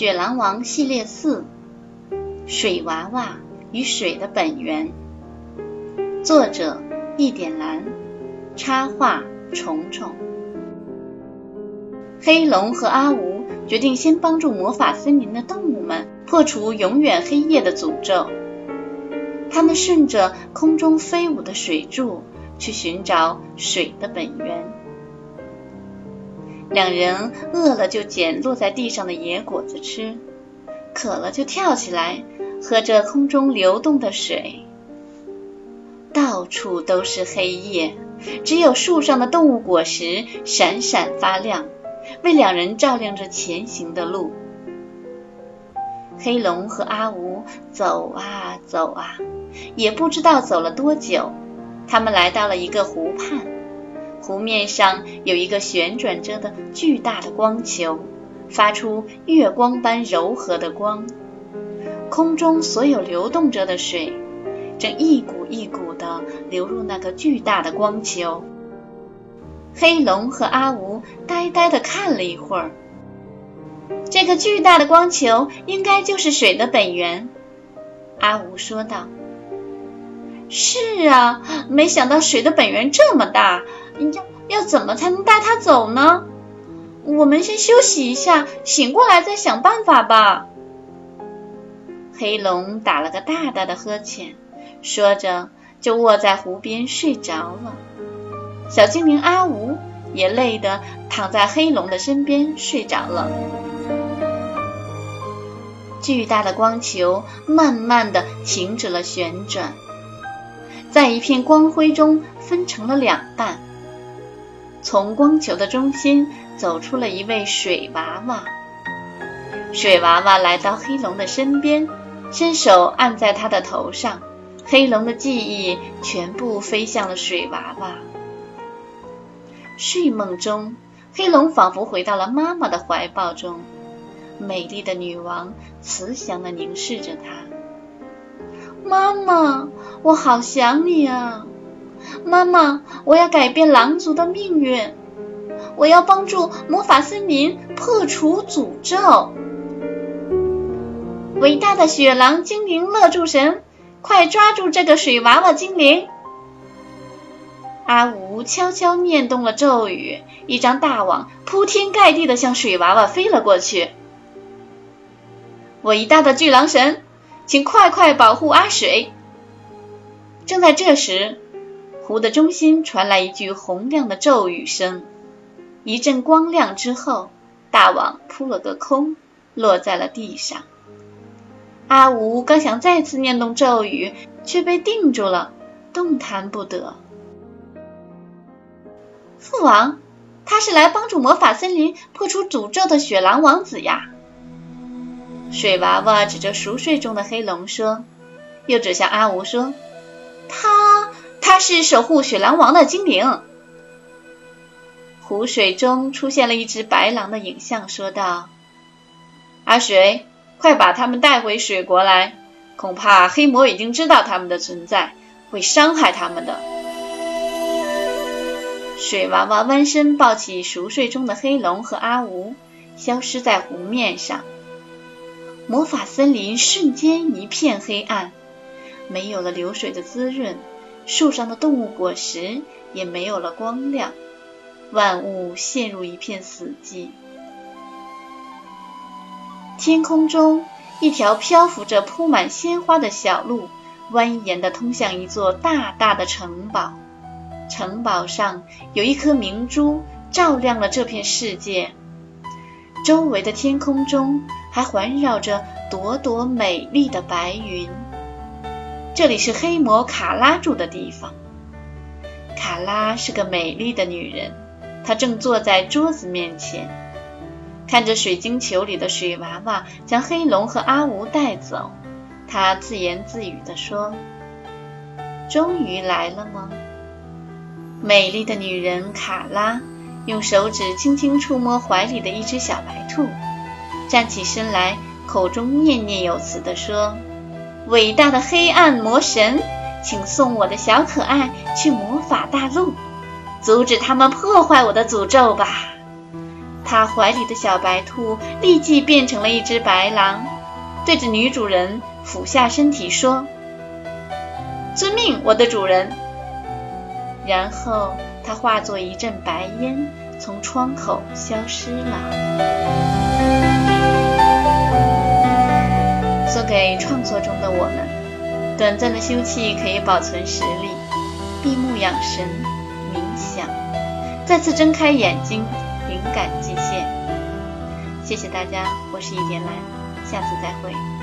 雪狼王系列四：水娃娃与水的本源。作者：一点蓝。插画：虫虫。黑龙和阿吴决定先帮助魔法森林的动物们破除永远黑夜的诅咒。他们顺着空中飞舞的水柱去寻找水的本源。两人饿了就捡落在地上的野果子吃，渴了就跳起来喝着空中流动的水。到处都是黑夜，只有树上的动物果实闪闪发亮，为两人照亮着前行的路。黑龙和阿吴走啊走啊，也不知道走了多久，他们来到了一个湖畔。湖面上有一个旋转着的巨大的光球，发出月光般柔和的光。空中所有流动着的水，正一股一股地流入那个巨大的光球。黑龙和阿吴呆呆地看了一会儿，这个巨大的光球应该就是水的本源。阿吴说道：“是啊，没想到水的本源这么大。”要要怎么才能带他走呢？我们先休息一下，醒过来再想办法吧。黑龙打了个大大的呵欠，说着就卧在湖边睡着了。小精灵阿吴也累得躺在黑龙的身边睡着了。巨大的光球慢慢的停止了旋转，在一片光辉中分成了两半。从光球的中心走出了一位水娃娃。水娃娃来到黑龙的身边，伸手按在他的头上。黑龙的记忆全部飞向了水娃娃。睡梦中，黑龙仿佛回到了妈妈的怀抱中。美丽的女王慈祥地凝视着他。妈妈，我好想你啊！妈妈，我要改变狼族的命运，我要帮助魔法森林破除诅咒。伟大的雪狼精灵乐住神，快抓住这个水娃娃精灵！阿吴悄悄念动了咒语，一张大网铺天盖地的向水娃娃飞了过去。伟大的巨狼神，请快快保护阿水！正在这时。湖的中心传来一句洪亮的咒语声，一阵光亮之后，大网扑了个空，落在了地上。阿吴刚想再次念动咒语，却被定住了，动弹不得。父王，他是来帮助魔法森林破除诅咒的雪狼王子呀！水娃娃指着熟睡中的黑龙说，又指向阿吴说：“他。”是守护雪狼王的精灵。湖水中出现了一只白狼的影像，说道：“阿水，快把他们带回水国来！恐怕黑魔已经知道他们的存在，会伤害他们的。”水娃娃弯身抱起熟睡中的黑龙和阿吴，消失在湖面上。魔法森林瞬间一片黑暗，没有了流水的滋润。树上的动物果实也没有了光亮，万物陷入一片死寂。天空中，一条漂浮着铺满鲜花的小路，蜿蜒地通向一座大大的城堡。城堡上有一颗明珠，照亮了这片世界。周围的天空中还环绕着朵朵美丽的白云。这里是黑魔卡拉住的地方。卡拉是个美丽的女人，她正坐在桌子面前，看着水晶球里的水娃娃将黑龙和阿吴带走。她自言自语地说：“终于来了吗？”美丽的女人卡拉用手指轻轻触摸怀里的一只小白兔，站起身来，口中念念有词地说。伟大的黑暗魔神，请送我的小可爱去魔法大陆，阻止他们破坏我的诅咒吧！他怀里的小白兔立即变成了一只白狼，对着女主人俯下身体说：“遵命，我的主人。”然后他化作一阵白烟，从窗口消失了。给创作中的我们，短暂的休憩可以保存实力，闭目养神，冥想，再次睁开眼睛。灵感尽现，谢谢大家，我是一点蓝，下次再会。